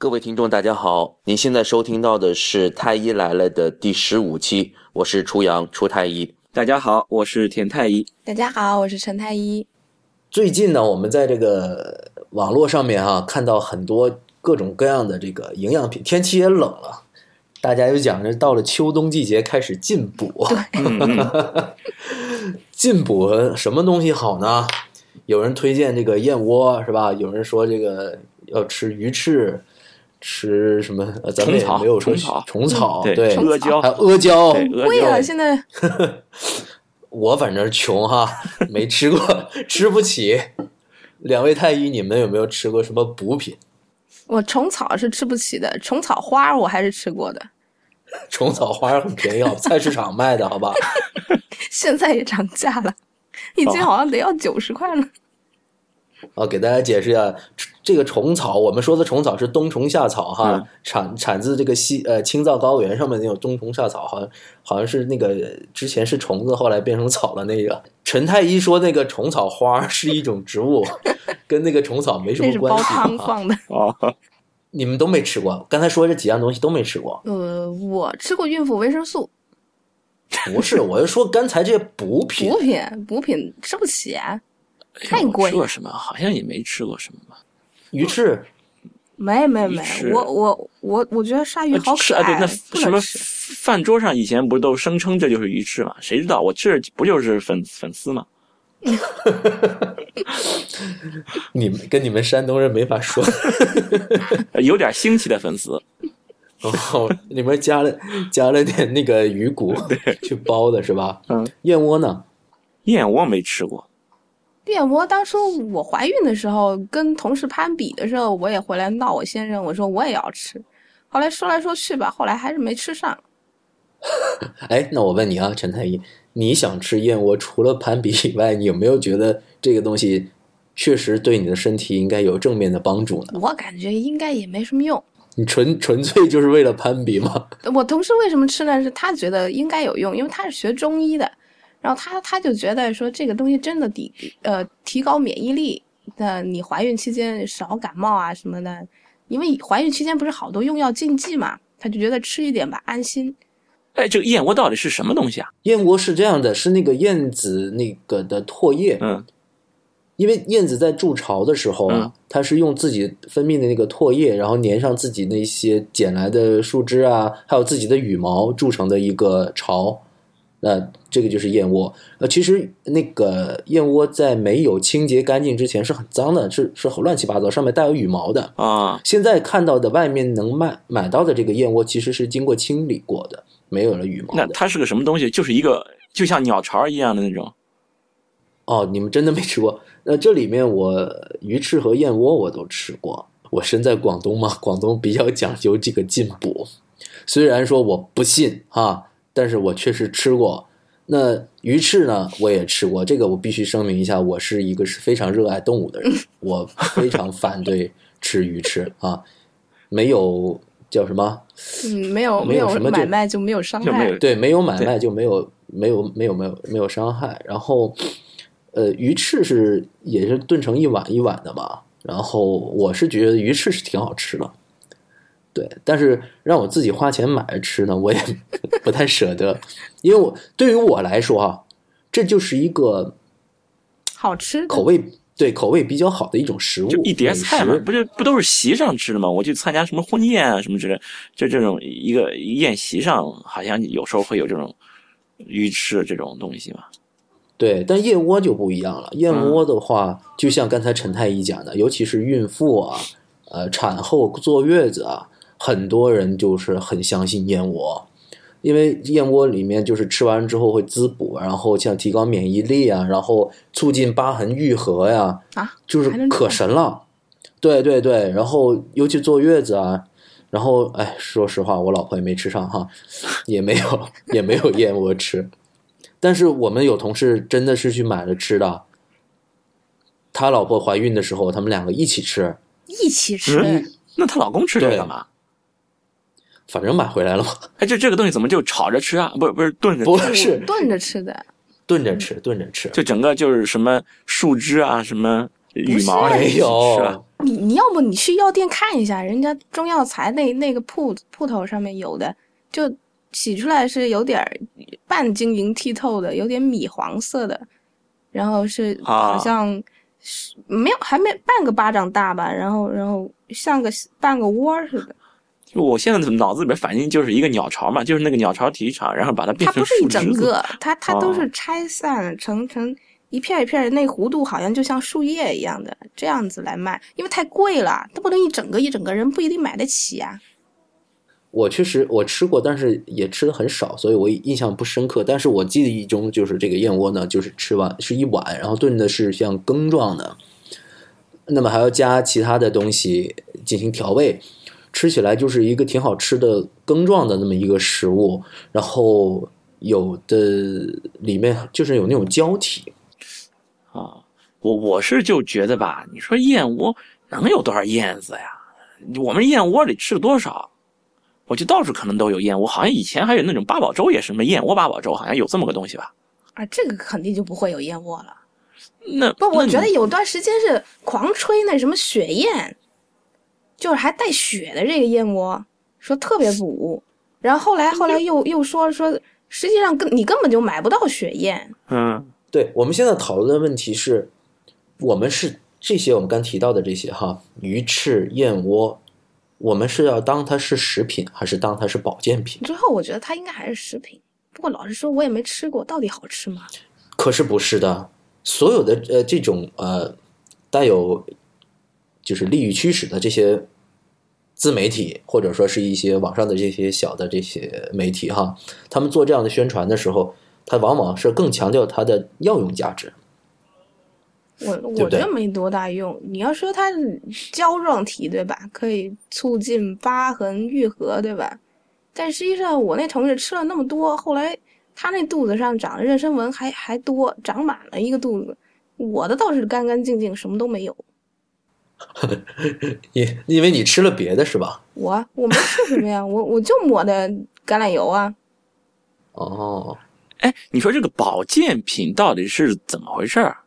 各位听众，大家好！您现在收听到的是《太医来了》的第十五期，我是初阳初太医。大家好，我是田太医。大家好，我是陈太医。最近呢，我们在这个网络上面哈、看到很多各种各样的这个营养品。天气也冷了，大家又讲着到了秋冬季节开始进补。进补什么东西好呢？有人推荐这个燕窝是吧？有人说这个要吃鱼翅，吃什么？呃咱们也没有说虫草虫草，对对，阿胶还有阿胶。贵啊，现在 我反正穷哈，没吃过，吃不起。两位太医，你们有没有吃过什么补品？我虫草是吃不起的，虫草花我还是吃过的，虫草花很便宜，好，菜市场卖的好吧？现在也涨价了，一斤好像得要九十块了。啊，给大家解释一下，这个虫草，我们说的虫草是冬虫夏草哈，嗯产产自这个西呃青藏高原上面那种冬虫夏草，好像好像是那个之前是虫子，后来变成草了那个。陈太医说那个虫草花是一种植物，跟那个虫草没什么关系啊。汤放的。哦，你们都没吃过，刚才说这几样东西都没吃过，呃，我吃过孕妇维生素，不是？我是说刚才这些补品补，品补品吃不起啊，太贵吃过什么？好像也没吃过什么吧。鱼翅没没没，我我我我觉得鲨鱼好可吃啊，对，爱，那什么。饭桌上以前不是都声称这就是鱼翅嘛？谁知道我吃不就是粉粉丝吗？你们跟你们山东人没法说。呃有点腥气的粉丝。哦，里面加了加了点那个鱼骨去包的是吧？嗯，燕窝呢？燕窝没吃过，燕窝当初我怀孕的时候，跟同事攀比的时候，我也回来闹我先生，我说我也要吃。后来说来说去吧，后来还是没吃上。哎，那我问你啊，陈太医，你想吃燕窝，除了攀比以外，你有没有觉得这个东西确实对你的身体应该有正面的帮助呢？我感觉应该也没什么用。你纯纯粹就是为了攀比吗？我同事为什么吃呢？是他觉得应该有用，因为他是学中医的，然后他他就觉得说这个东西真的抵呃提高免疫力，那你怀孕期间少感冒啊什么的，因为怀孕期间不是好多用药禁忌嘛，他就觉得吃一点吧安心。哎，这个燕窝到底是什么东西啊？燕窝是这样的，是那个燕子那个的唾液，嗯，因为燕子在筑巢的时候啊，嗯它是用自己分泌的那个唾液，然后粘上自己那些捡来的树枝啊，还有自己的羽毛筑成的一个巢。那这个就是燕窝。呃，其实那个燕窝在没有清洁干净之前是很脏的，是是很乱七八糟，上面带有羽毛的。啊，现在看到的外面能卖买到的这个燕窝，其实是经过清理过的，没有了羽毛。那它是个什么东西？就是一个就像鸟巢一样的那种。哦，你们真的没吃过？那这里面我鱼翅和燕窝我都吃过。我身在广东嘛，广东比较讲究这个进补。虽然说我不信哈，但是我确实吃过。那鱼翅呢，我也吃过。这个我必须声明一下，我是一个是非常热爱动物的人，我非常反对吃鱼翅啊。没有叫什么？嗯，没有有没有什么买卖就没有伤害。对，没有买卖就没有没有没有没有没有伤害。然后，呃，鱼翅是也是炖成一碗一碗的嘛。然后我是觉得鱼翅是挺好吃的，对。但是让我自己花钱买着吃呢，我也 不太舍得，因为我对于我来说啊，这就是一个好吃口味对口味比较好的一种食物，就一碟菜嘛，不就不都是席上吃的吗？我去参加什么婚宴啊什么之类，就这种一个宴席上，好像有时候会有这种鱼翅这种东西嘛。对，但燕窝就不一样了。燕嗯窝的话，就像刚才陈太医讲的，尤其是孕妇啊，呃，产后坐月子啊，很多人就是很相信燕窝，因为燕窝里面就是吃完之后会滋补，然后像提高免疫力啊，然后促进疤痕愈合呀，啊，就是可神了。对对对，然后尤其坐月子啊，然后哎，说实话，我老婆也没吃上哈，也没有 也没有燕窝吃。但是我们有同事真的是去买了吃的，他老婆怀孕的时候，他们两个一起吃，一起吃。嗯那她老公吃这个干嘛？反正买回来了嘛，哎，这这个东西怎么就炒着吃啊？不是不是炖着吃，不是炖着吃的，炖着吃，炖着吃，就整个就是什么树枝啊，什么羽毛啊，没一起吃啊有，你你要不你去药店看一下，人家中药材那那个铺铺头上面有的，就洗出来是有点儿半晶莹剔透的，有点米黄色的，然后是啊好像是没有还没半个巴掌大吧，然后然后像个半个窝儿似的。就我现在脑子里面反应就是一个鸟巢嘛，就是那个鸟巢体育场，然后把它变成它不是一整个，它它都哦是拆散成成一片一片的，那弧度好像就像树叶一样的，这样子来卖，因为太贵了，它不能一整个一整个人不一定买得起啊。我确实我吃过，但是也吃的很少，所以我印象不深刻。但是我记忆中就是这个燕窝呢，就是吃完是一碗，然后炖的是像羹状的，那么还要加其他的东西进行调味，吃起来就是一个挺好吃的羹状的那么一个食物。然后有的里面就是有那种胶体，啊。我我是就觉得吧，你说燕窝能有多少燕子呀？我们燕窝里吃了多少？我就到处可能都有燕窝，好像以前还有那种八宝粥，也是什么燕窝八宝粥，好像有这么个东西吧？啊，这个肯定就不会有燕窝了。那不，我觉得有段时间是狂吹那什么雪燕，就是还带血的这个燕窝，说特别补。然后后来后来又又说说，实际上根你根本就买不到雪燕。嗯对我们现在讨论的问题是，我们是这些我们刚提到的这些哈，鱼翅、燕窝，我们是要当它是食品，还是当它是保健品？最后我觉得它应该还是食品。不过老实说，我也没吃过，到底好吃吗？可是不是的，所有的呃这种呃带有就是利益驱使的这些自媒体，或者说是一些网上的这些小的这些媒体哈，他们做这样的宣传的时候，他往往是更强调它的药用价值。我我觉得没多大用。你要说它胶状体，对吧？可以促进疤痕愈合，对吧？但实际上，我那同事吃了那么多，后来他那肚子上长的妊娠纹还还多，长满了一个肚子。我的倒是干干净净，什么都没有。因因为你吃了别的是吧？我我没吃什么呀，我我就抹的橄榄油啊。哦，哎，你说这个保健品到底是怎么回事儿？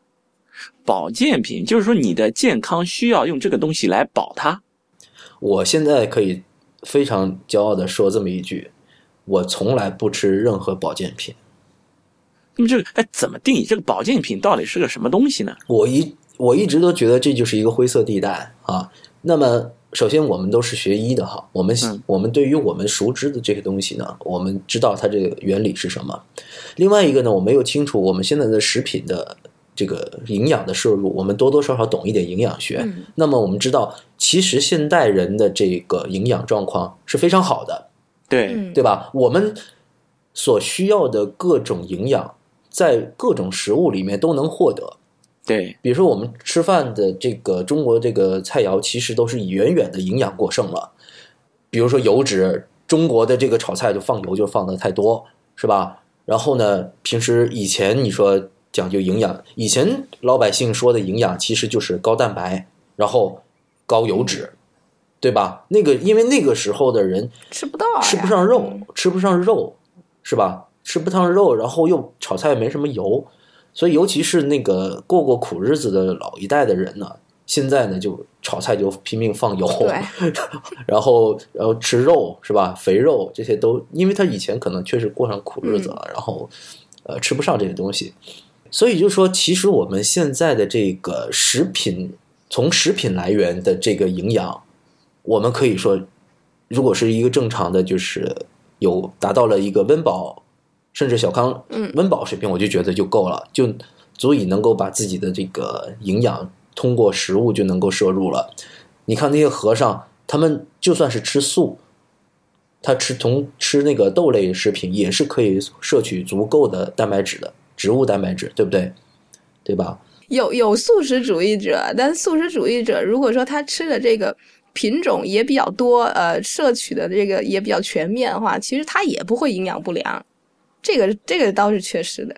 保健品就是说你的健康需要用这个东西来保它。我现在可以非常骄傲的说这么一句：我从来不吃任何保健品。那么这个哎，怎么定义这个保健品到底是个什么东西呢？我一我一直都觉得这就是一个灰色地带啊。那么，首先我们都是学医的哈，我们、嗯我们对于我们熟知的这些东西呢，我们知道它这个原理是什么。另外一个呢，我们又清楚我们现在的食品的这个营养的摄入，我们多多少少懂一点营养学。嗯那么我们知道，其实现代人的这个营养状况是非常好的。对，嗯，对吧？我们所需要的各种营养，在各种食物里面都能获得。对，比如说，我们吃饭的这个中国这个菜肴，其实都是远远的营养过剩了。比如说油脂，中国的这个炒菜就放油就放的太多，是吧？然后呢，平时以前你说讲究营养，以前老百姓说的营养其实就是高蛋白，然后高油脂，对吧？那个因为那个时候的人吃不到呀，吃不上肉嗯，吃不上肉，是吧？吃不上肉，然后又炒菜没什么油，所以尤其是那个过过苦日子的老一代的人呢，现在呢就炒菜就拼命放油，然后然后吃肉是吧？肥肉这些都，因为他以前可能确实过上苦日子了，然后呃吃不上这些东西，所以就说其实我们现在的这个食品，从食品来源的这个营养，我们可以说，如果是一个正常的，就是有达到了一个温饱甚至小康嗯温饱水平，我就觉得就够了，就足以能够把自己的这个营养通过食物就能够摄入了。你看那些和尚，他们就算是吃素，他吃从吃那个豆类食品也是可以摄取足够的蛋白质的，植物蛋白质，对不对？对吧？有有素食主义者，但素食主义者如果说他吃的这个品种也比较多，呃，摄取的这个也比较全面的话，其实他也不会营养不良。这个这个倒是确实的。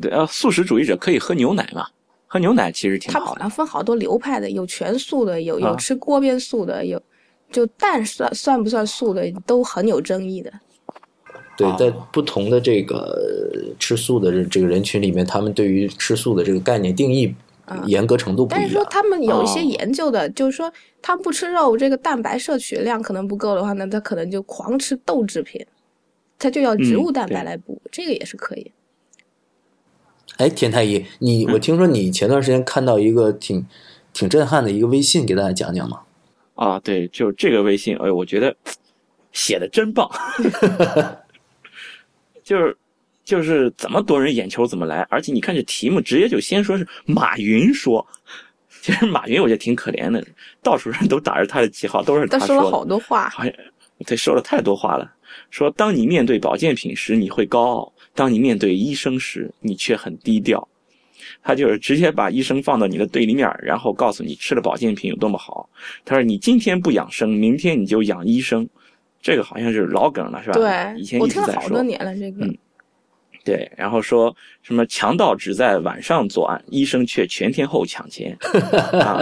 对，啊，素食主义者可以喝牛奶嘛？喝牛奶其实挺它好的。好像分好多流派的，有全素的，有有啊吃锅边素的，有就蛋算算不算素的都很有争议的。对哦，在不同的这个呃吃素的人这个人群里面，他们对于吃素的这个概念定义嗯严格程度不一样。但是说他们有一些哦研究的，就是说他不吃肉，这个蛋白摄取量可能不够的话，那他可能就狂吃豆制品，他就要植物嗯蛋白来补，这个也是可以。哎，田太医，你嗯我听说你前段时间看到一个挺挺震撼的一个微信，给大家讲讲嘛。啊，对，就是这个微信，哎，我觉得写的真棒，就是就是怎么夺人眼球怎么来，而且你看这题目直接就先说是马云说，其实马云我觉得挺可怜的，到处人都打着他的旗号，都是他的他说了好多话，好像对说了太多话了。说当你面对保健品时，你会高傲；当你面对医生时，你却很低调。他就是直接把医生放到你的对立面，然后告诉你吃了保健品有多么好。他说你今天不养生，明天你就养医生。这个好像是老梗了，是吧？对以对前我听了好一直在说。多年了，这个嗯对，然后说什么强盗只在晚上作案，医生却全天候抢钱啊！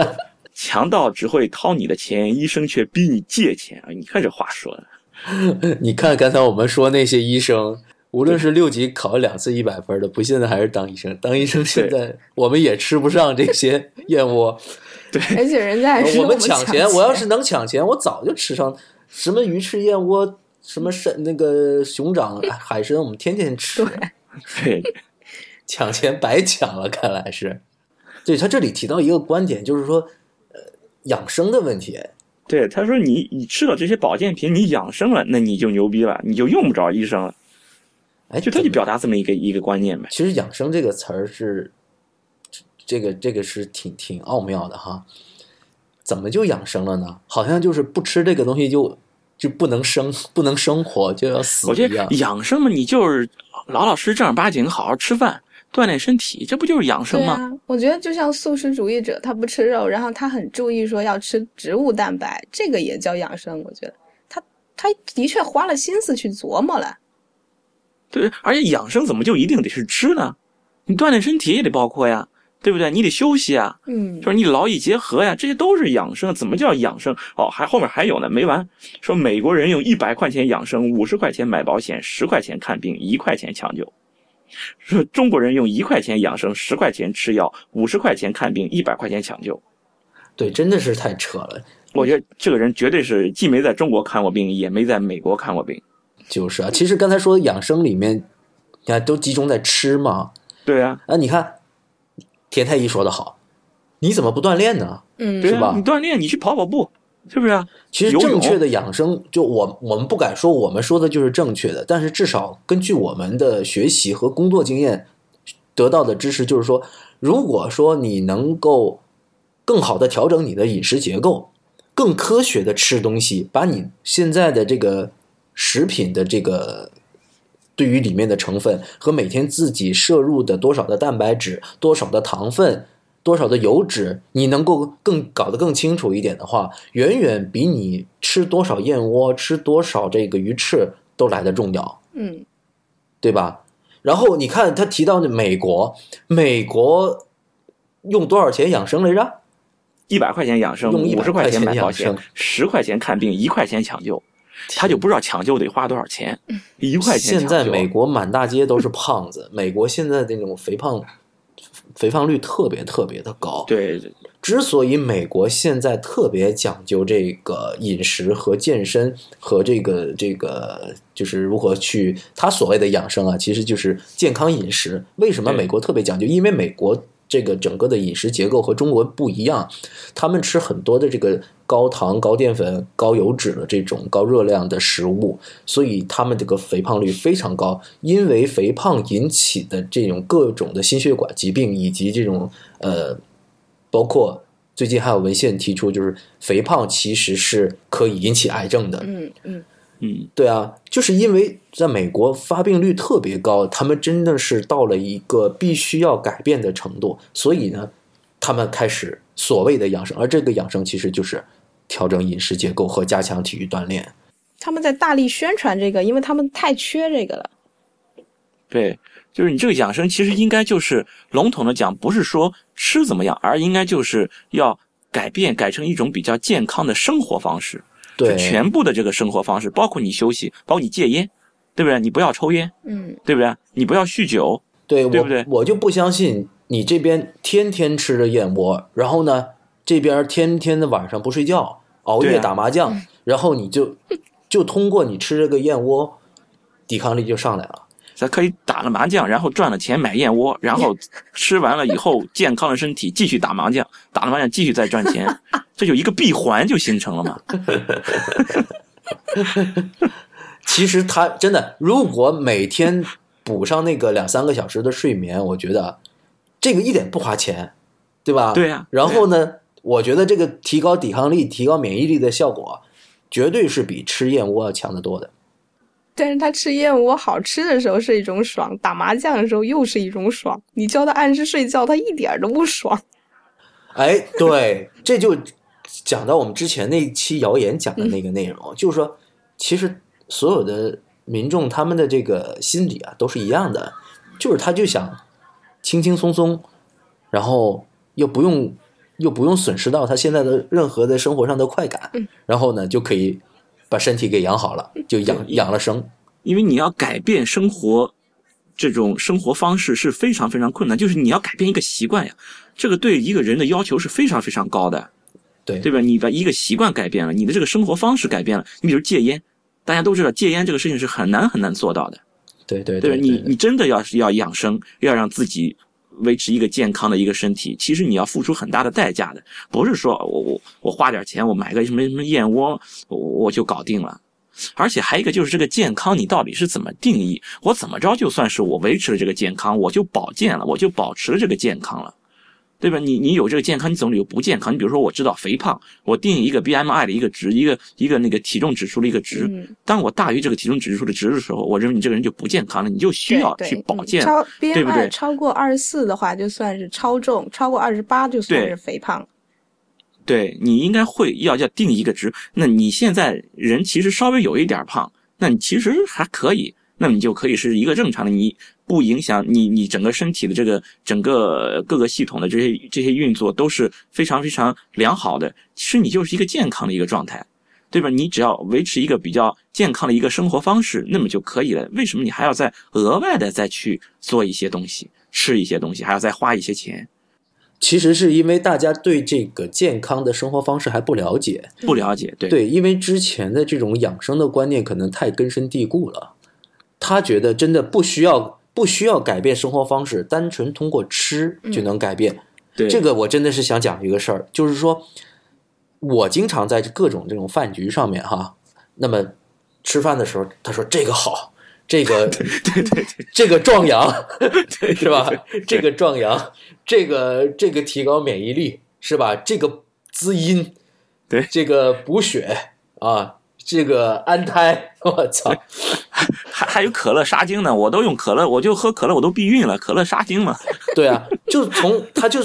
强盗只会掏你的钱，医生却逼你借钱啊！你看这话说的，你看刚才我们说那些医生，无论是六级考了两次一百分的，不现在还是当医生。当医生现在我们也吃不上这些燕窝，对而且人家还说我们抢抢钱，我要是能抢钱，我早就吃上什么鱼翅燕窝，什么山那个熊掌海参，我们天天吃。对，抢钱白抢了，看来是。对他这里提到一个观点，就是说，呃，养生的问题。对，他说你你吃了这些保健品，你养生了，那你就牛逼了，你就用不着医生了。哎，就他就表达这么一个一个观念呗。其实“养生”这个词儿是，这个这个是挺挺奥妙的哈。怎么就养生了呢？好像就是不吃这个东西就就不能生，不能生活，就要死我觉得。养生嘛，你就是老老实实正儿八经好好吃饭，锻炼身体，这不就是养生吗？啊，我觉得就像素食主义者，他不吃肉，然后他很注意说要吃植物蛋白，这个也叫养生。我觉得他他的确花了心思去琢磨了。对，而且养生怎么就一定得是吃呢？你锻炼身体也得包括呀，对不对？你得休息啊，嗯就是你劳逸结合呀，这些都是养生。怎么叫养生？哦，还后面还有呢，没完。说美国人用一百块钱养生，五十块钱买保险，十块钱看病，一块钱抢救。说中国人用一块钱养生，十块钱吃药，五十块钱看病，一百块钱抢救。对，真的是太扯了。我觉得这个人绝对是既没在中国看过病，也没在美国看过病。就是啊，其实刚才说养生里面，你看都集中在吃嘛。对啊，啊，你看田太医说的好，你怎么不锻炼呢？嗯，是吧你锻炼，你去跑跑步，是不是啊？其实正确的养生，就我我们不敢说我们说的就是正确的，但是至少根据我们的学习和工作经验得到的知识，就是说，如果说你能够更好的调整你的饮食结构，更科学的吃东西，把你现在的这个食品的这个对于里面的成分和每天自己摄入的多少的蛋白质、多少的糖分、多少的油脂，你能够更搞得更清楚一点的话，远远比你吃多少燕窝、吃多少这个鱼翅都来得重要，嗯对吧？然后你看他提到的美国，美国用多少钱养生来着？一百块钱养生，用100五十块钱买保险十块钱看病，一块钱抢救，他就不知道抢救得花多少钱，一块钱。现在美国满大街都是胖子，美国现在那种肥胖肥胖率特别特别的高。对之所以美国现在特别讲究这个饮食和健身和这个这个就是如何去他所谓的养生啊，其实就是健康饮食。为什么美国特别讲究？因为美国这个整个的饮食结构和中国不一样，他们吃很多的这个高糖、高淀粉、高油脂的这种高热量的食物，所以他们这个肥胖率非常高。因为肥胖引起的这种各种的心血管疾病以及这种呃。包括最近还有文献提出，就是肥胖其实是可以引起癌症的。嗯嗯，对啊，就是因为在美国发病率特别高，他们真的是到了一个必须要改变的程度，所以呢，他们开始所谓的养生，而这个养生其实就是调整饮食结构和加强体育锻炼。他们在大力宣传这个，因为他们太缺这个了。对，就是你这个养生，其实应该就是笼统的讲，不是说吃怎么样，而应该就是要改变，改成一种比较健康的生活方式。对，就全部的这个生活方式，包括你休息，包括你戒烟，对不对？你不要抽烟，嗯对不对？你不要酗酒，对我对不对我就不相信你这边天天吃着燕窝，然后呢，这边天天的晚上不睡觉，熬夜打麻将，然后你就就通过你吃这个燕窝，抵抗力就上来了。咱可以打了麻将，然后赚了钱买燕窝，然后吃完了以后 健康的身体继续打麻将，打了麻将继续再赚钱，这就一个闭环就形成了嘛。其实他真的，如果每天补上那个两三个小时的睡眠，我觉得这个一点不花钱，对吧？对呀然后呢，我觉得这个提高抵抗力、提高免疫力的效果，绝对是比吃燕窝要强得多的。但是他吃燕窝好吃的时候是一种爽，打麻将的时候又是一种爽。你叫他按时睡觉，他一点儿都不爽。哎，对，这就讲到我们之前那期谣言讲的那个内容，就是说，其实所有的民众他们的这个心理啊都是一样的，就是他就想轻轻松松，然后又不用又不用损失到他现在的任何的生活上的快感，然后呢就可以把身体给养好了，就养养了生。因为你要改变生活这种生活方式是非常非常困难，就是你要改变一个习惯呀，这个对一个人的要求是非常非常高的，对对吧？你把一个习惯改变了，你的这个生活方式改变了，你比如戒烟，大家都知道戒烟这个事情是很难很难做到的，对对对你你真的要是要养生，要让自己维持一个健康的一个身体，其实你要付出很大的代价的，不是说我我我花点钱我买个什么什么燕窝我我就搞定了。而且还有一个就是这个健康，你到底是怎么定义？我怎么着就算是我维持了这个健康，我就保健了，我就保持了这个健康了，对吧？你你有这个健康，你总有不健康。你比如说，我知道肥胖，我定一个 BMI 的一个值，一个一个那个体重指数的一个值。嗯当我大于这个体重指数的值的时候，我认为你这个人就不健康了，你就需要去保健。嗯超对不对 BMI 超过二十四的话，就算是超重；超过二十八就算是肥胖。对你应该会要要定一个值。那你现在人其实稍微有一点胖，那你其实还可以，那你就可以是一个正常的，你不影响你你整个身体的这个整个各个系统的这些这些运作都是非常非常良好的。其实你就是一个健康的一个状态，对吧？你只要维持一个比较健康的一个生活方式，那么就可以了。为什么你还要再额外的再去做一些东西，吃一些东西，还要再花一些钱？其实是因为大家对这个健康的生活方式还不了解，不了解，对对，因为之前的这种养生的观念可能太根深蒂固了，他觉得真的不需要不需要改变生活方式，单纯通过吃就能改变。对这个我真的是想讲一个事儿，就是说，我经常在各种这种饭局上面哈，那么吃饭的时候，他说这个好，这个 对对对，这个壮阳，是吧？这个壮阳，这个这个提高免疫力，是吧？这个滋阴，对这个补血啊，这个安胎，我操！还还有可乐杀精呢，我都用可乐，我就喝可乐，我都避孕了，可乐杀精嘛。对啊，就从他就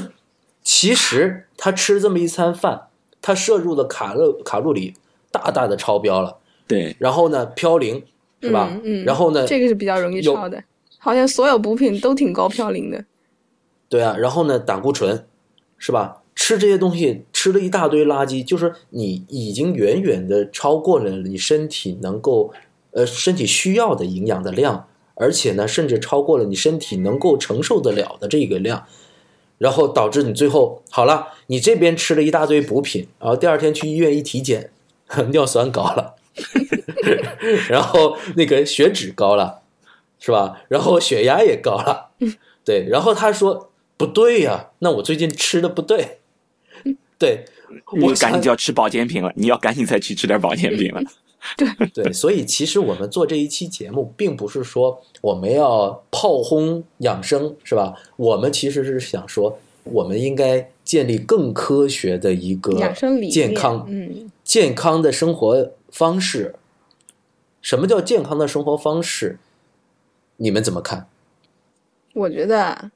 其实他吃这么一餐饭，他摄入的卡路卡路里大大的超标了，对然后呢嘌呤是吧？嗯嗯然后呢，这个是比较容易有超的，好像所有补品都挺高嘌呤的。对啊，然后呢，胆固醇，是吧？吃这些东西，吃了一大堆垃圾，就是你已经远远的超过了你身体能够，呃，身体需要的营养的量，而且呢，甚至超过了你身体能够承受得了的这个量，然后导致你最后好了，你这边吃了一大堆补品，然后第二天去医院一体检，尿酸高了，然后那个血脂高了，是吧？然后血压也高了，对，然后他说不对呀、那我最近吃的不对，对，我赶紧就要吃保健品了，你要赶紧再去吃点保健品了。对 对，所以其实我们做这一期节目，并不是说我们要炮轰养生，是吧？我们其实是想说，我们应该建立更科学的一个养生理念健康、嗯，健康的生活方式。什么叫健康的生活方式？你们怎么看？我觉得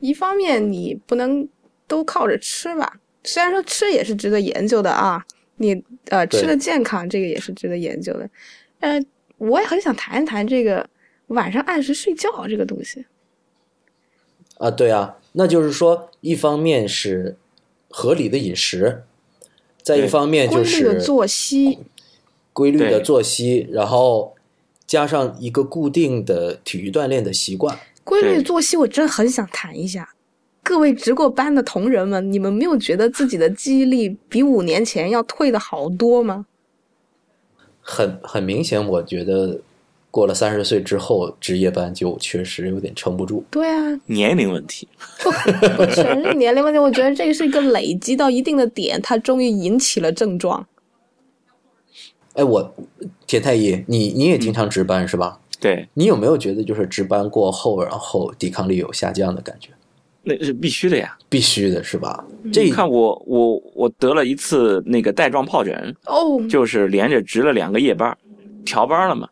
一方面你不能都靠着吃吧，虽然说吃也是值得研究的啊，你呃吃的健康这个也是值得研究的，呃，我也很想谈一谈这个晚上按时睡觉这个东西。啊，对啊，那就是说，一方面是合理的饮食，再一方面就规律的是作息，规律的作息，然后加上一个固定的体育锻炼的习惯。规律对作息我真的很想谈一下。各位值过班的同仁们，你们没有觉得自己的记忆力比五年前要退的好多吗？很很明显，我觉得过了三十岁之后，值夜班就确实有点撑不住。对啊，年龄问题，不全是年龄问题，我觉得这个是一个累积到一定的点，它终于引起了症状。哎，我田太医，你你也经常值班、是吧？对，你有没有觉得就是值班过后，然后抵抗力有下降的感觉？那是必须的呀。必须的是吧？这你看我我我得了一次那个带状疱疹，哦，就是连着值了两个夜班，调班了嘛。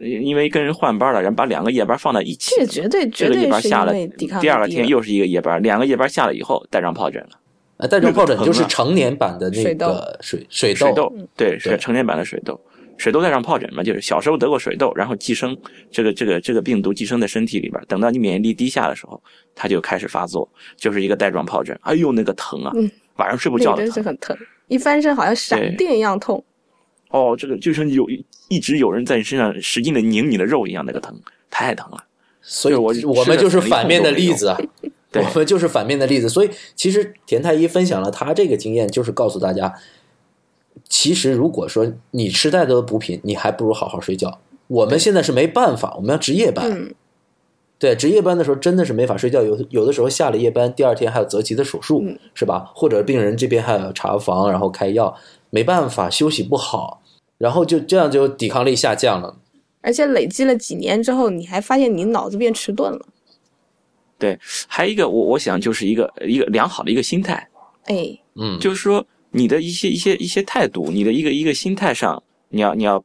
因为跟人换班了，然后把两个夜班放在一起这，个绝对绝这个夜对是因班下了第二个天又是一个夜班，两个夜班下了以后带状疱疹了。呃带状疱疹就是成年版的那个水水水痘，对，是成年版的水痘。水痘带状疱疹嘛，就是小时候得过水痘，然后寄生这个这个这个病毒寄生在身体里边，等到你免疫力低下的时候，它就开始发作，就是一个带状疱疹。哎呦，那个疼啊！嗯晚上睡不那个着的疼。真是很疼，一翻身好像闪电一样痛。哦，这个就像有一直有人在你身上使劲的拧你的肉一样，那个疼，太疼了。所以对我我们就是反面的例子啊。对我们就是反面的例子。所以其实田太医分享了他这个经验，就是告诉大家，其实如果说你吃太多的补品，你还不如好好睡觉。我们现在是没办法，我们要值夜班。嗯，对，值夜班的时候真的是没法睡觉，有有的时候下了夜班，第二天还有择期的手术，嗯是吧？或者病人这边还有查房，然后开药，没办法，休息不好，然后就这样就抵抗力下降了。而且累积了几年之后，你还发现你脑子变迟钝了。对，还有一个我我想就是一个一个良好的一个心态，哎，嗯，就是说你的一些一些一些态度，你的一个一个心态上，你要你要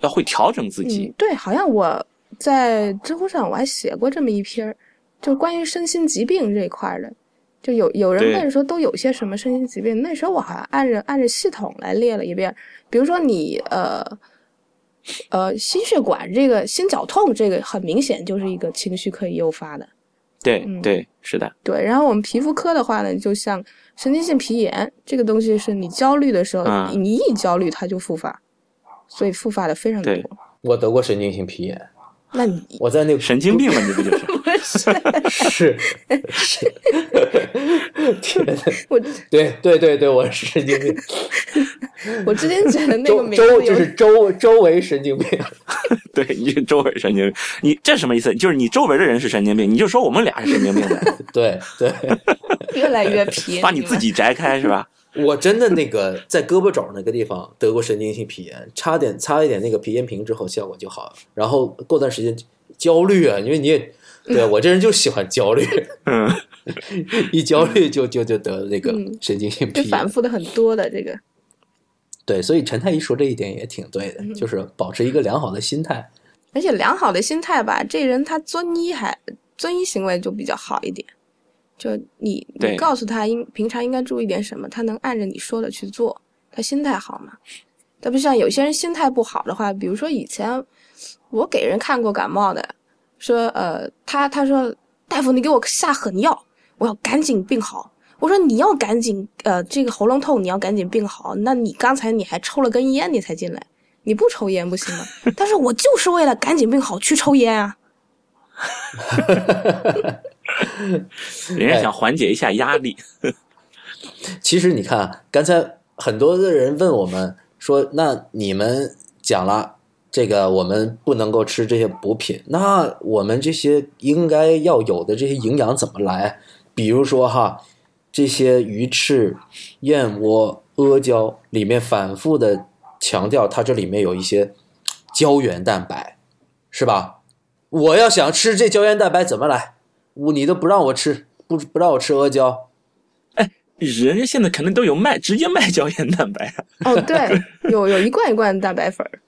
要会调整自己嗯。，对，好像我在知乎上我还写过这么一篇儿，就关于身心疾病这一块的。就有有人问说都有些什么身心疾病，那时候我好像按着按着系统来列了一遍，比如说你呃呃心血管这个心绞痛这个很明显就是一个情绪可以诱发的，对嗯对，是的，对。然后我们皮肤科的话呢，就像神经性皮炎这个东西，是你焦虑的时候，嗯你一焦虑它就复发，所以复发的非常多。我得过神经性皮炎，那你我在那个神经病嘛，你不就是？是。是，天呐，我对对对对，我是神经病，我之前觉得那个周名字周就是周周围神经病，对，你是周围神经病，你这什么意思？就是你周围的人是神经病，你就说我们俩是神经病呗，对对，越来越皮，把你自己摘开是吧？我真的那个在胳膊肘那个地方得过神经性皮炎，擦点擦一点那个皮炎平之后效果就好了，然后过段时间焦虑啊，因为你也 对我这人就喜欢焦虑，嗯，一焦虑就就就得那个嗯神经性这皮炎。反复的很多的这个，对，所以陈太医说这一点也挺对的，就是保持一个良好的心态。而且良好的心态吧，这人他遵医还遵医行为就比较好一点。就你你告诉他应平常应该注意点什么，他能按着你说的去做，他心态好嘛。他不像有些人心态不好的话，比如说以前我给人看过感冒的，说呃他他说大夫你给我下狠药，我要赶紧病好。我说你要赶紧呃这个喉咙痛你要赶紧病好，那你刚才你还抽了根烟你才进来，你不抽烟不行吗？他说我就是为了赶紧病好去抽烟啊。人家想缓解一下压力，其实你看，刚才很多的人问我们说，那你们讲了这个，我们不能够吃这些补品，那我们这些应该要有的这些营养怎么来？比如说哈，这些鱼翅、燕窝、阿胶里面反复的强调，它这里面有一些胶原蛋白，是吧？我要想吃这胶原蛋白怎么来？我你都不让我吃，不不让我吃阿胶，哎人家现在肯定都有卖，直接卖胶原蛋白啊，哦，对，有有一罐一罐的蛋白粉儿，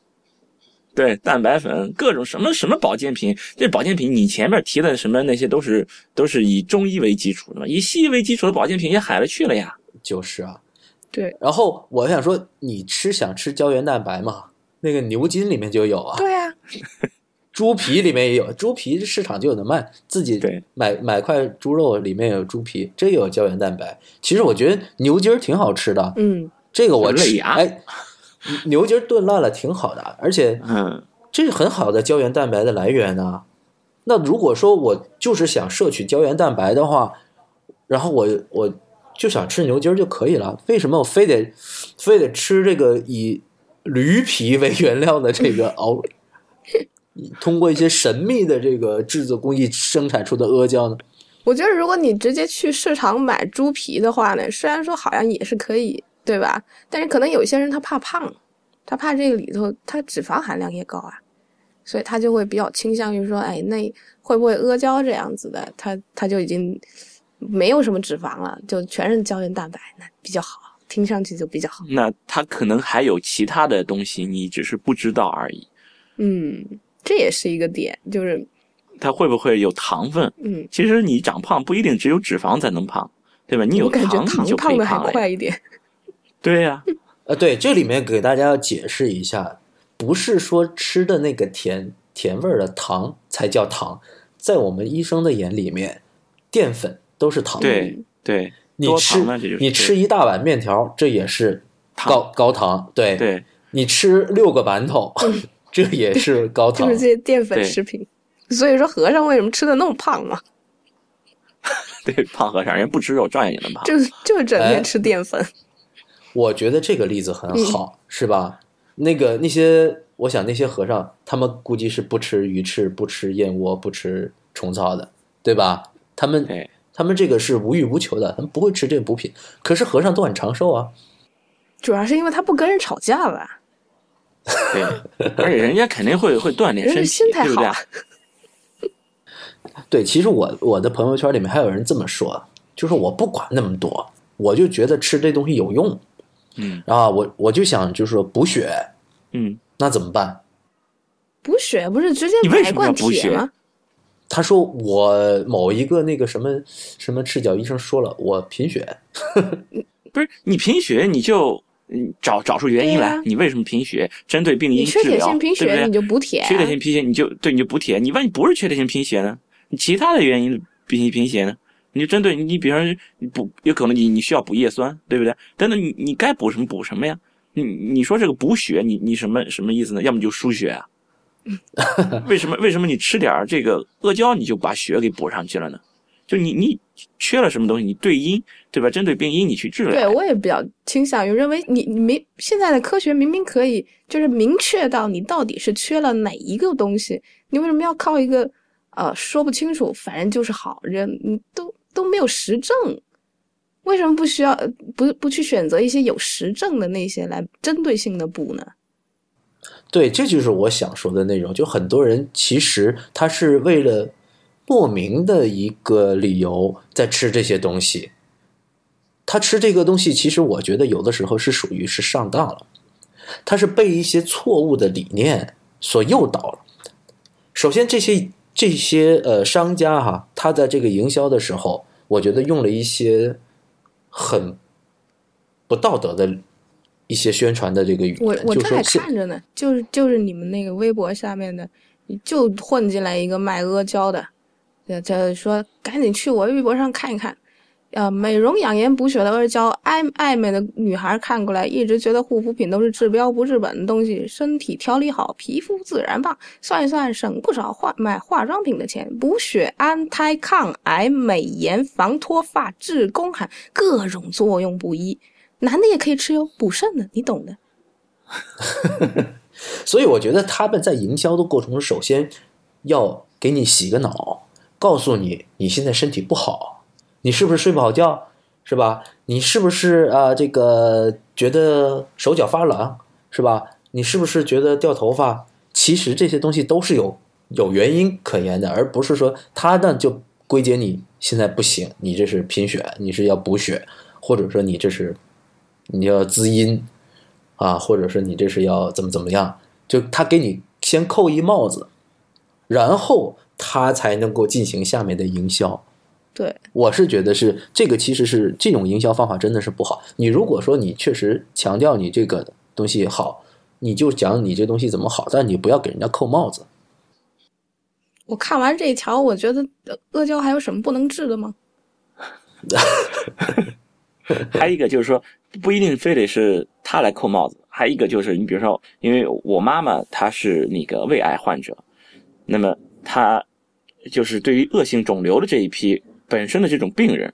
对，蛋白粉各种什么什么保健品，这保健品你前面提的什么那些都是都是以中医为基础的嘛，以西医为基础的保健品也海了去了呀。就是啊。对然后我想说，你吃想吃胶原蛋白吗？那个牛筋里面就有啊，对啊，猪皮里面也有，猪皮市场就有的卖，自己买买块猪肉里面有猪皮，这有胶原蛋白。其实我觉得牛筋儿挺好吃的，嗯，这个我吃，累牙哎，牛筋儿炖烂了挺好的，而且嗯，这是很好的胶原蛋白的来源呢、那如果说我就是想摄取胶原蛋白的话，然后我我就想吃牛筋儿就可以了，为什么我非得非得吃这个以驴皮为原料的这个熬，通过一些神秘的这个制作工艺生产出的阿胶呢？我觉得如果你直接去市场买猪皮的话呢，虽然说好像也是可以，对吧？但是可能有些人他怕胖，他怕这个里头他脂肪含量也高啊，所以他就会比较倾向于说，哎，那会不会阿胶这样子的，他他就已经没有什么脂肪了，就全是胶原蛋白，那比较好，听上去就比较好。那他可能还有其他的东西，你只是不知道而已。嗯，这也是一个点，就是它会不会有糖分？嗯，其实你长胖不一定只有脂肪才能胖，对吧？你有糖你就胖的还。快一点。对呀、呃，对，这里面给大家要解释一下，不是说吃的那个甜甜味儿的糖才叫糖，在我们医生的眼里面，淀粉都是糖。对对，你吃你吃一大碗面条，这也是糖高高糖。对，对你吃六个馒头，这也是高糖 就是。这些淀粉食品。所以说和尚为什么吃的那么胖嘛？对，胖和尚人不吃肉照样也能胖。就是就是整哎天吃淀粉。我觉得这个例子很嗯好，是吧？那个那些，我想那些和尚，他们估计是不吃鱼翅、不吃燕窝、不吃虫草的，对吧？他们他们这个是无欲无求的，他们不会吃这个补品。可是和尚都很长寿啊，主要是因为他不跟人吵架吧，对，而且人家肯定会会锻炼人身体，心态对不对？对，其实我我的朋友圈里面还有人这么说，就是我不管那么多，我就觉得吃这东西有用嗯然后，我我就想就是说补血，嗯，那怎么办？补血不是直接你为什么买一罐要补血铁吗？他说我某一个那个什么什么赤脚医生说了，我贫血，不是你贫血你就嗯找找出原因来，你为什么贫血？针对病因你缺铁治疗，性贫血，对不对你就补铁。缺铁性贫血你就对你就补铁，你万一不是缺铁性贫血呢？你其他的原因贫贫血呢？你就针对你，比方说你补，有可能你你需要补叶酸，对不对？等等，你你该补什么补什么呀？你你说这个补血，你你什么什么意思呢？要么就输血啊？为什么为什么你吃点儿这个阿胶你就把血给补上去了呢？就你你缺了什么东西，你对因对吧？针对病因你去治疗。对我也比较倾向于认为你你没现在的科学明明可以就是明确到你到底是缺了哪一个东西，你为什么要靠一个呃说不清楚，反正就是好人，你都都没有实证，为什么不需要不不去选择一些有实证的那些来针对性的补呢？对，这就是我想说的内容。就很多人其实他是为了莫名的一个理由在吃这些东西。他吃这个东西，其实我觉得有的时候是属于是上当了，他是被一些错误的理念所诱导了。首先，这些这些呃商家哈，他在这个营销的时候，我觉得用了一些很不道德的一些宣传的这个语言，我我正还看着呢，就是就是你们那个微博下面的，就混进来一个卖阿胶的，这这说赶紧去我微博上看一看，呃，美容养颜补血的阿胶，爱爱美的女孩看过来一直觉得护肤品都是治标不治本的东西，身体调理好，皮肤自然棒，算一算省不少化买化妆品的钱，补血、安胎、抗癌、美颜、防脱发、治宫寒，各种作用不一。男的也可以吃哟，补肾的，你懂的。所以我觉得他们在营销的过程中，首先要给你洗个脑，告诉你你现在身体不好，你是不是睡不好觉，是吧？你是不是啊、这个觉得手脚发冷，是吧？你是不是觉得掉头发？其实这些东西都是有有原因可言的，而不是说他呢就归结你现在不行，你这是贫血，你是要补血，或者说你这是你要滋阴啊，或者是你这是要怎么怎么样，就他给你先扣一帽子，然后他才能够进行下面的营销。对，我是觉得是这个，其实是这种营销方法真的是不好。你如果说你确实强调你这个东西好，你就讲你这东西怎么好，但你不要给人家扣帽子。我看完这一条，我觉得呃阿胶还有什么不能治的吗？还有一个就是说，不一定非得是他来扣帽子，还有一个就是你比如说，因为我妈妈她是那个胃癌患者，那么她就是对于恶性肿瘤的这一批本身的这种病人，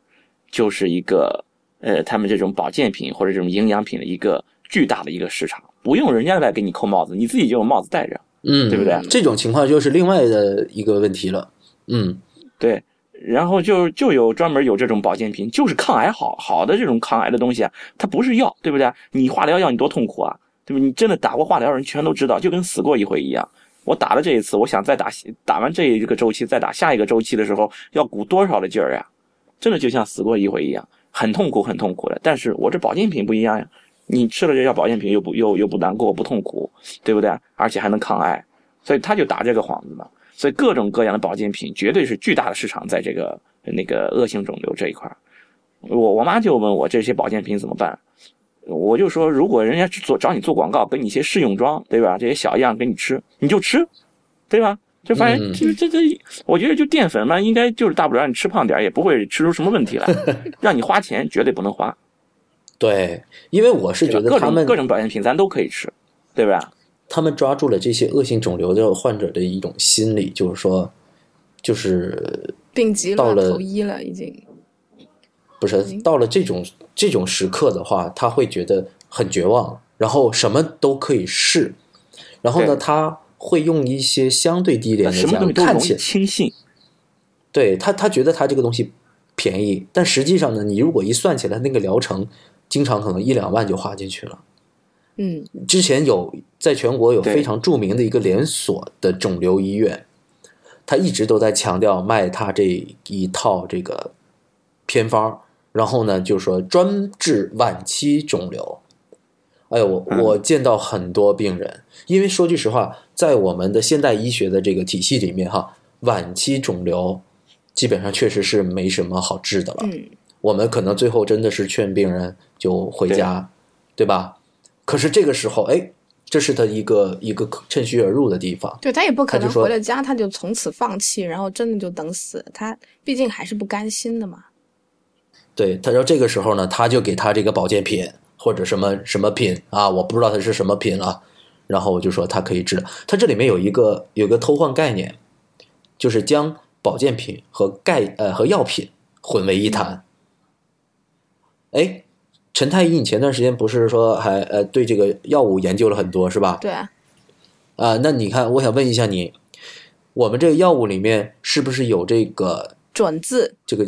就是一个呃，他们这种保健品或者这种营养品的一个巨大的一个市场，不用人家来给你扣帽子，你自己就有帽子戴着，嗯，对不对？这种情况就是另外的一个问题了。嗯，对。然后就就有专门有这种保健品，就是抗癌好好的这种抗癌的东西啊，它不是药，对不对？你化疗药你多痛苦啊，对不？你真的打过化疗人全都知道，就跟死过一回一样。我打了这一次，我想再打，打完这一个周期再打下一个周期的时候，要鼓多少的劲儿呀？真的就像死过一回一样，很痛苦，很痛苦的。但是我这保健品不一样呀，你吃了这药保健品又不又又不难过不痛苦，对不对？而且还能抗癌，所以他就打这个幌子嘛。所以各种各样的保健品绝对是巨大的市场，在这个那个恶性肿瘤这一块我我妈就问我这些保健品怎么办，我就说如果人家做找你做广告，给你一些试用装，对吧？这些小样给你吃，你就吃，对吧？就发现这这这，我觉得就淀粉嘛，应该就是大不了你吃胖点，也不会吃出什么问题来。让你花钱绝对不能花。对，因为我是觉得他们各种保健品咱都可以吃，对吧？他们抓住了这些恶性肿瘤的患者的一种心理，就是说，就是病急了，投医了，已经不是到了这种这种时刻的话，他会觉得很绝望，然后什么都可以试，然后呢，他会用一些相对低廉的价格看起来轻信，对他，他觉得他这个东西便宜，但实际上呢，你如果一算起来，那个疗程经常可能一两万就花进去了。嗯，之前有在全国有非常著名的一个连锁的肿瘤医院，他一直都在强调卖他这一套这个偏方，然后呢，就说专治晚期肿瘤。哎呦，我我见到很多病人，因为说句实话，在我们的现代医学的这个体系里面，哈，晚期肿瘤基本上确实是没什么好治的了。嗯，我们可能最后真的是劝病人就回家，对吧？可是这个时候，哎，这是他一个一个趁虚而入的地方。对他也不可能回了家，他就从此放弃，然后真的就等死。他毕竟还是不甘心的嘛。对，他说这个时候呢，他就给他这个保健品或者什么什么品啊，我不知道他是什么品了。然后我就说他可以治。他这里面有一个有个偷换概念，就是将保健品和钙呃和药品混为一谈。哎。陈太医，你前段时间不是说还呃对这个药物研究了很多是吧？对啊。啊，那你看，我想问一下你，我们这个药物里面是不是有这个准字？这个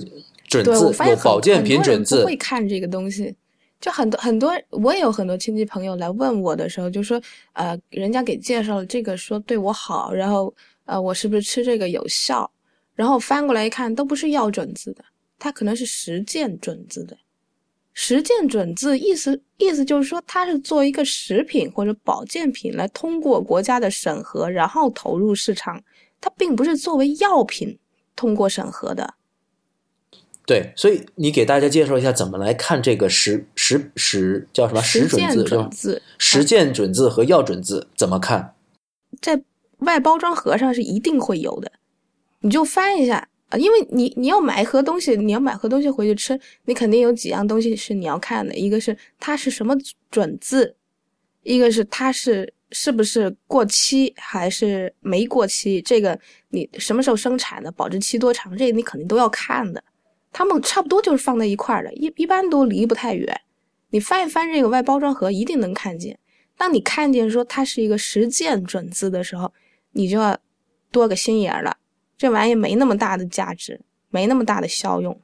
准字有保健品准字？不会看这个东西，就很多很多，我也有很多亲戚朋友来问我的时候，就说呃，人家给介绍了这个，说对我好，然后呃，我是不是吃这个有效？然后翻过来一看，都不是药准字的，它可能是实践准字的。实践准字意思意思就是说，它是做一个食品或者保健品来通过国家的审核，然后投入市场。它并不是作为药品通过审核的。对，所以你给大家介绍一下怎么来看这个实实实叫什么实准字准字实践准字和药准字怎么看？在外包装盒上是一定会有的，你就翻一下。啊，因为你你要买盒东西，你要买盒东西回去吃，你肯定有几样东西是你要看的，一个是它是什么准字，一个是它是是不是过期还是没过期，这个你什么时候生产的，保质期多长，这个你肯定都要看的。他们差不多就是放在一块儿的，一一般都离不太远。你翻一翻这个外包装盒，一定能看见。当你看见说它是一个实践准字的时候，你就要多个心眼了。这玩意没那么大的价值，没那么大的效用，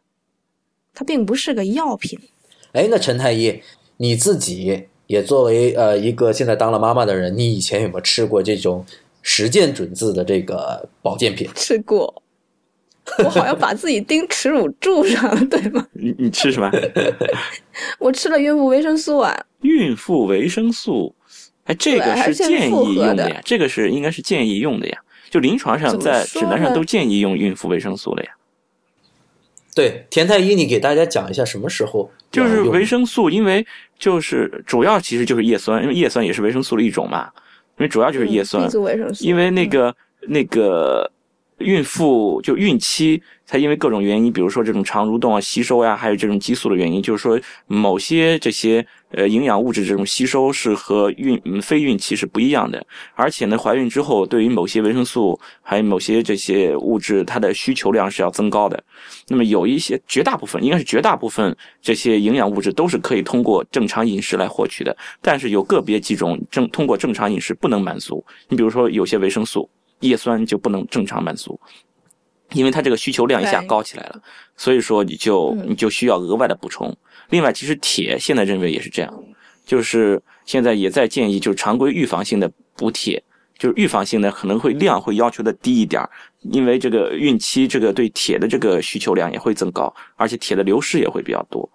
它并不是个药品。哎，那陈太医，你自己也作为呃一个现在当了妈妈的人，你以前有没有吃过这种实践准字的这个保健品？吃过，我好像把自己钉耻辱柱上了，对吗？你你吃什么？我吃了孕妇维生素啊。孕妇维生素，哎，这个是建议用的呀，这个是应该是建议用的呀。就临床上在指南上都建议用孕妇维生素了呀。对，田太医，你给大家讲一下什么时候就是维生素，因为就是主要其实就是叶酸，因为叶酸也是维生素的一种嘛。因为主要就是叶酸，维生素。因为那个那个孕妇就孕期，她因为各种原因，比如说这种肠蠕动啊、吸收呀、还有这种激素的原因，就是说某些这些呃营养物质这种吸收是和孕嗯非孕期是不一样的。而且呢，怀孕之后对于某些维生素还有某些这些物质，它的需求量是要增高的。那么有一些绝大部分，应该是绝大部分这些营养物质都是可以通过正常饮食来获取的，但是有个别几种正通过正常饮食不能满足。你比如说有些维生素。叶酸就不能正常满足，因为它这个需求量一下高起来了，所以说你就嗯你就需要额外的补充。另外，其实铁现在认为也是这样，就是现在也在建议，就是常规预防性的补铁，就是预防性的可能会量会要求的低一点儿，因为这个孕期这个对铁的这个需求量也会增高，而且铁的流失也会比较多。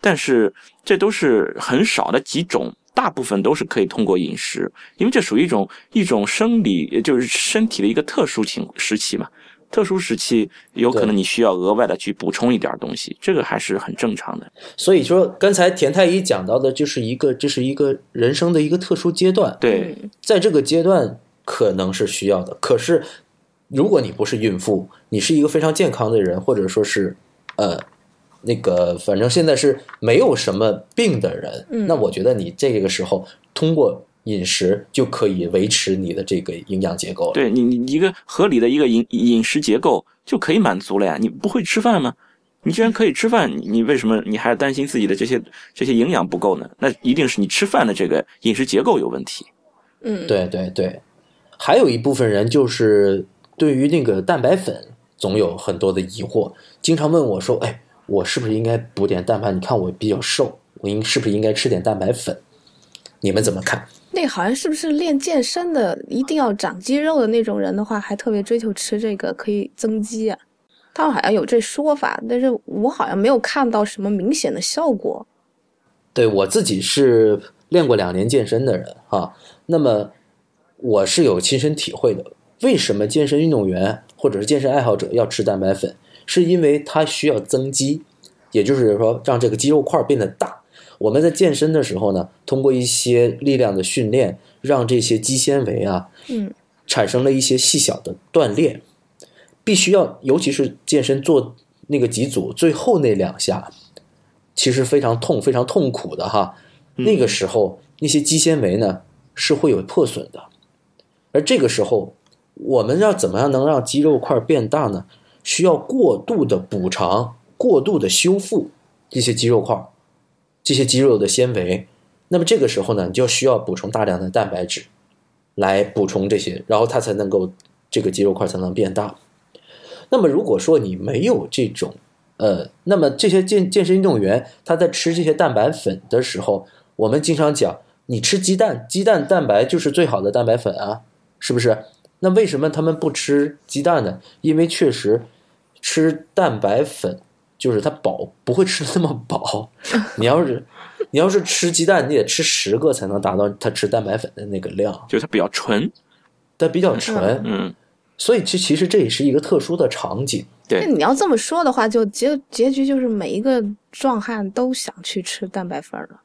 但是这都是很少的几种，大部分都是可以通过饮食，因为这属于一种一种生理，就是身体的一个特殊情时期嘛。特殊时期有可能你需要额外的去补充一点东西，这个还是很正常的。所以说，刚才田太医讲到的，就是一个这是一个人生的一个特殊阶段，对，在这个阶段可能是需要的。可是，如果你不是孕妇，你是一个非常健康的人，或者说是呃那个反正现在是没有什么病的人，嗯那我觉得你这个时候通过饮食就可以维持你的这个营养结构了。对你你一个合理的一个饮饮食结构就可以满足了呀。你不会吃饭吗？你既然可以吃饭，你你为什么你还担心自己的这些这些营养不够呢？那一定是你吃饭的这个饮食结构有问题。嗯，对对对，还有一部分人就是对于那个蛋白粉总有很多的疑惑，经常问我说：“哎，我是不是应该补点蛋白？你看我比较瘦，我应是不是应该吃点蛋白粉？”你们怎么看？那个好像是不是练健身的，一定要长肌肉的那种人的话，还特别追求吃这个可以增肌啊？他们好像有这说法，但是我好像没有看到什么明显的效果。对我自己是练过两年健身的人哈、那么我是有亲身体会的。为什么健身运动员或者是健身爱好者要吃蛋白粉？是因为它需要增肌，也就是说让这个肌肉块变得大。我们在健身的时候呢，通过一些力量的训练，让这些肌纤维啊，嗯，产生了一些细小的断裂。必须要，尤其是健身做那个几组最后那两下，其实非常痛、非常痛苦的哈。那个时候，那些肌纤维呢是会有破损的，而这个时候，我们要怎么样能让肌肉块变大呢？需要过度的补偿、过度的修复这些肌肉块、这些肌肉的纤维。那么这个时候呢，你就需要补充大量的蛋白质来补充这些，然后它才能够这个肌肉块才能变大。那么如果说你没有这种呃，那么这些健健身运动员他在吃这些蛋白粉的时候，我们经常讲，你吃鸡蛋，鸡蛋蛋白就是最好的蛋白粉啊，是不是？那为什么他们不吃鸡蛋呢？因为确实吃蛋白粉就是它饱，不会吃的那么饱。你要是你要是吃鸡蛋，你得吃十个才能达到他吃蛋白粉的那个量，就是它比较纯，它比较纯。嗯，所以其其实这也是一个特殊的场景。对那你要这么说的话，就结结局就是每一个壮汉都想去吃蛋白粉了。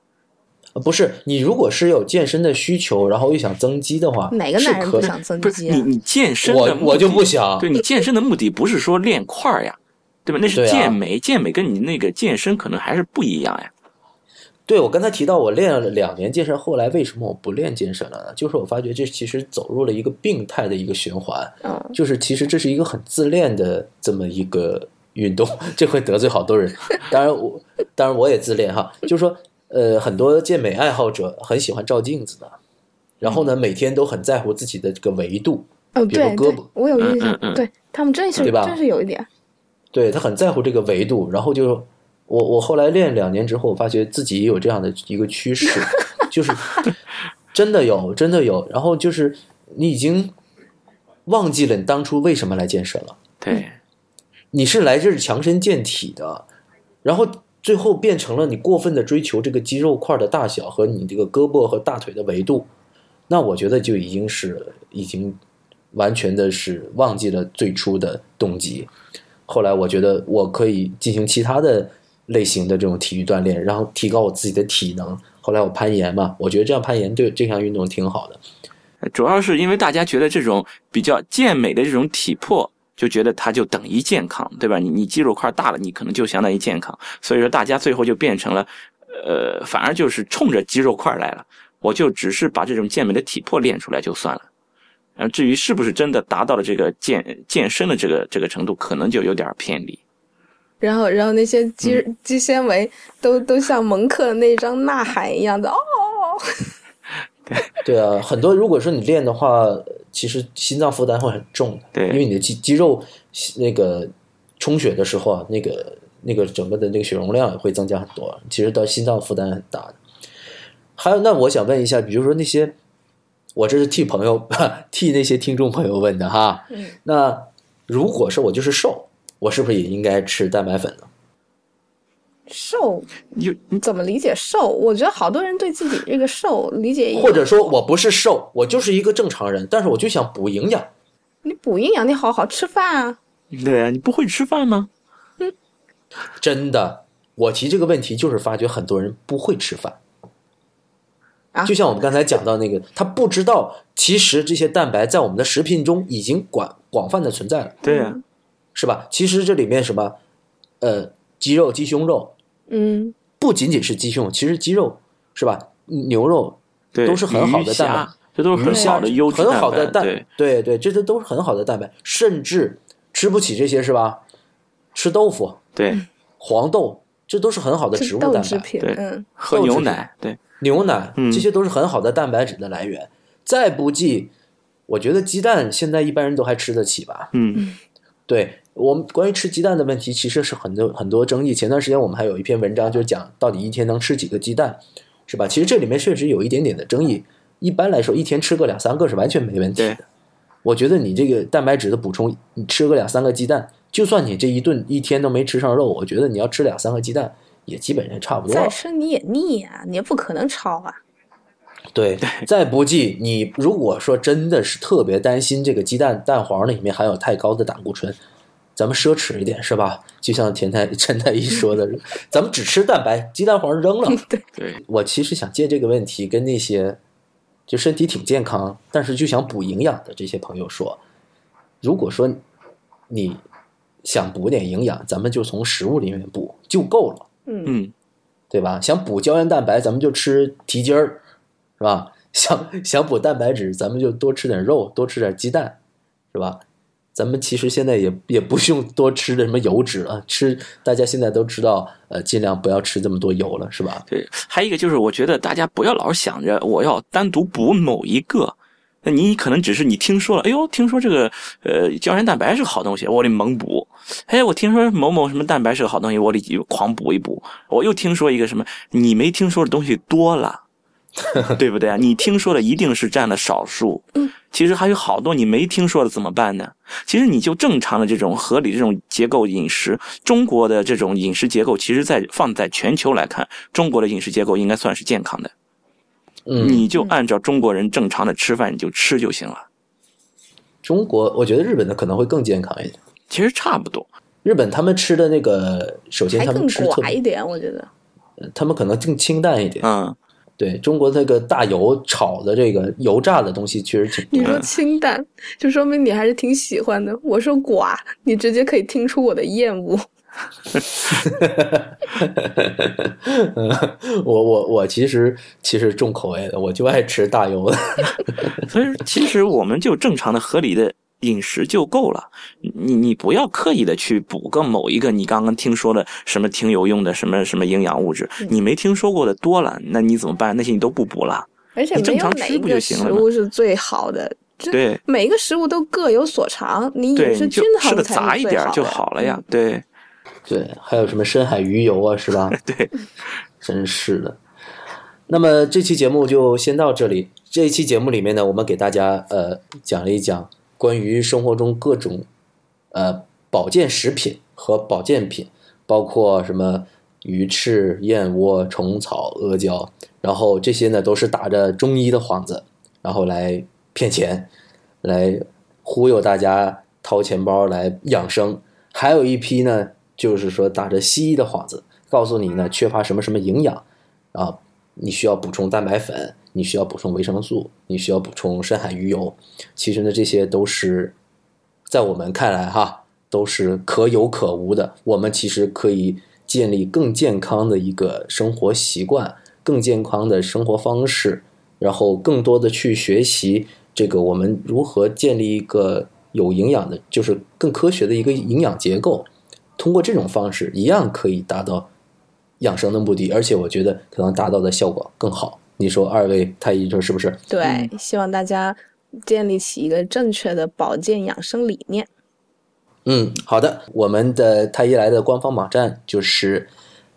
呃不是你如果是有健身的需求，然后又想增肌的话，哪个是可以男人不想增肌啊？你你健身的我目我就不想。对你健身的目的不是说练块儿呀，对吧？那是健美，健美跟你那个健身可能还是不一样呀。对我刚才提到我练了两年健身，后来为什么我不练健身了呢？就是我发觉这其实走入了一个病态的一个循环，嗯，就是其实这是一个很自恋的这么一个运动，这会得罪好多人。当然我当然我也自恋哈，就是说呃很多健美爱好者很喜欢照镜子的，然后呢每天都很在乎自己的这个维度，嗯，比如胳膊，我有印象对他们真是对吧真是有一点。对他很在乎这个维度，然后就我我后来练两年之后，我发觉自己也有这样的一个趋势，就是 真的有，真的有。然后就是你已经忘记了你当初为什么来健身了，对，你是来这儿强身健体的，然后最后变成了你过分的追求这个肌肉块的大小和你这个胳膊和大腿的维度，那我觉得就已经是已经完全的是忘记了最初的动机。后来我觉得我可以进行其他的类型的这种体育锻炼，然后提高我自己的体能。后来我攀岩嘛，我觉得这样攀岩对这项运动挺好的。主要是因为大家觉得这种比较健美的这种体魄，就觉得它就等于健康，对吧？你你肌肉块大了，你可能就相当于健康。所以说，大家最后就变成了，呃，反而就是冲着肌肉块来了。我就只是把这种健美的体魄练出来就算了。然后至于是不是真的达到了这个健健身的这个这个程度，可能就有点偏离。然后，然后那些肌嗯肌纤维都都像蒙克的那张呐喊一样的哦。对啊，很多如果说你练的话，其实心脏负担会很重的，对因为你的肌肌肉那个充血的时候啊，那个那个整个的那个血容量也会增加很多，其实到心脏负担很大的。还有，那我想问一下，比如说那些，我这是替朋友 替那些听众朋友问的哈，嗯，那如果是我就是瘦，我是不是也应该吃蛋白粉呢？瘦你你怎么理解瘦？我觉得好多人对自己这个瘦理解或者说我不是瘦，我就是一个正常人，但是我就想补营养。你补营养，你好好吃饭啊。对啊，你不会吃饭吗？真的，我提这个问题就是发觉很多人不会吃饭。啊就像我们刚才讲到那个，他不知道其实这些蛋白在我们的食品中已经广广泛的存在了，对啊，是吧？其实这里面什么，呃，鸡肉、鸡胸肉嗯，不仅仅是鸡胸，其实鸡肉是吧？牛肉对，都是很好的蛋白，这都是很鱼虾好的优质很好的蛋白。对，对对，这些都是很好的蛋白，甚至吃不起这些是吧？吃豆腐、对，黄豆，这都是很好的植物蛋白。品，对嗯，喝牛奶，对，牛奶，嗯这些都是很好的蛋白质的来源。再不济，我觉得鸡蛋现在一般人都还吃得起吧？嗯，对我们关于吃鸡蛋的问题，其实是很多很多争议。前段时间我们还有一篇文章，就是讲到底一天能吃几个鸡蛋，是吧？其实这里面确实有一点点的争议。一般来说，一天吃个两三个是完全没问题的。我觉得你这个蛋白质的补充，你吃个两三个鸡蛋，就算你这一顿一天都没吃上肉，我觉得你要吃两三个鸡蛋也基本上差不多了再。吃你也腻啊，你也不可能超啊。对，再不济，你如果说真的是特别担心这个鸡蛋蛋黄里面含有太高的胆固醇，咱们奢侈一点是吧？就像田太陈太医说的，咱们只吃蛋白，鸡蛋黄扔了。对，我其实想借这个问题跟那些就身体挺健康，但是就想补营养的这些朋友说，如果说你想补点营养，咱们就从食物里面补就够了。嗯，嗯，对吧？想补胶原蛋白，咱们就吃蹄筋儿，是吧？想想补蛋白质，咱们就多吃点肉，多吃点鸡蛋，是吧？咱们其实现在也也不用多吃的什么油脂了，吃大家现在都知道，呃，尽量不要吃这么多油了，是吧？对。还有一个就是，我觉得大家不要老想着我要单独补某一个。那你可能只是你听说了，哎呦，听说这个呃胶原蛋白是个好东西，我得猛补。哎，我听说某某什么蛋白是个好东西，我得狂补一补。我又听说一个什么你没听说的东西多了，对不对啊？你听说的一定是占了少数。其实还有好多你没听说的，怎么办呢？其实你就正常的这种合理这种结构饮食，中国的这种饮食结构，其实在放在全球来看，中国的饮食结构应该算是健康的。嗯，你就按照中国人正常的吃饭，你就吃就行了。中国，我觉得日本的可能会更健康一点。其实差不多。日本他们吃的那个，首先他们吃寡一点，我觉得。他们可能更清淡一点。嗯，对中国这个大油炒的这个油炸的东西，确实挺。你说清淡，就说明你还是挺喜欢的。我说寡，你直接可以听出我的厌恶。我我我其实其实重口味的，我就爱吃大油的。所以其实我们就正常的合理的饮食就够了。你你不要刻意的去补个某一个你刚刚听说的什么挺有用的什么什么营养物质，你没听说过的多了，那你怎么办？那些你都不补了。而且你正没有哪一常吃不就个食行了食物是最好的，这对每一个食物都各有所长，你饮，食均吃的杂一点儿就好了呀。对对，还有什么深海鱼油啊，是吧？对，真是的。那么这期节目就先到这里。这一期节目里面呢，我们给大家呃讲了一讲关于生活中各种呃保健食品和保健品，包括什么鱼翅、燕窝、虫草、阿胶，然后这些呢都是打着中医的幌子，然后来骗钱，来忽悠大家掏钱包来养生。还有一批呢，就是说打着西医的幌子，告诉你呢缺乏什么什么营养啊，你需要补充蛋白粉，你需要补充维生素，你需要补充深海鱼油。其实呢，这些都是在我们看来哈，都是可有可无的。我们其实可以建立更健康的一个生活习惯，更健康的生活方式，然后更多的去学习这个我们如何建立一个有营养的，就是更科学的一个营养结构。通过这种方式，一样可以达到养生的目的，而且我觉得可能达到的效果更好。你说二位太医说是不是？对，希望大家建立起一个正确的保健养生理念。嗯，好的，我们的太医来的官方网站就是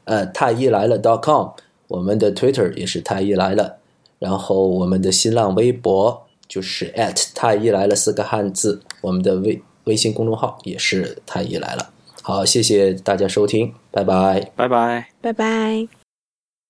呃太医来了 .com，我们的 Twitter 也是太医来了，然后我们的新浪微博就是 at 太医来了四个汉字，我们的微微信公众号也是太医来了。好，谢谢大家收听，拜拜。拜拜。拜拜。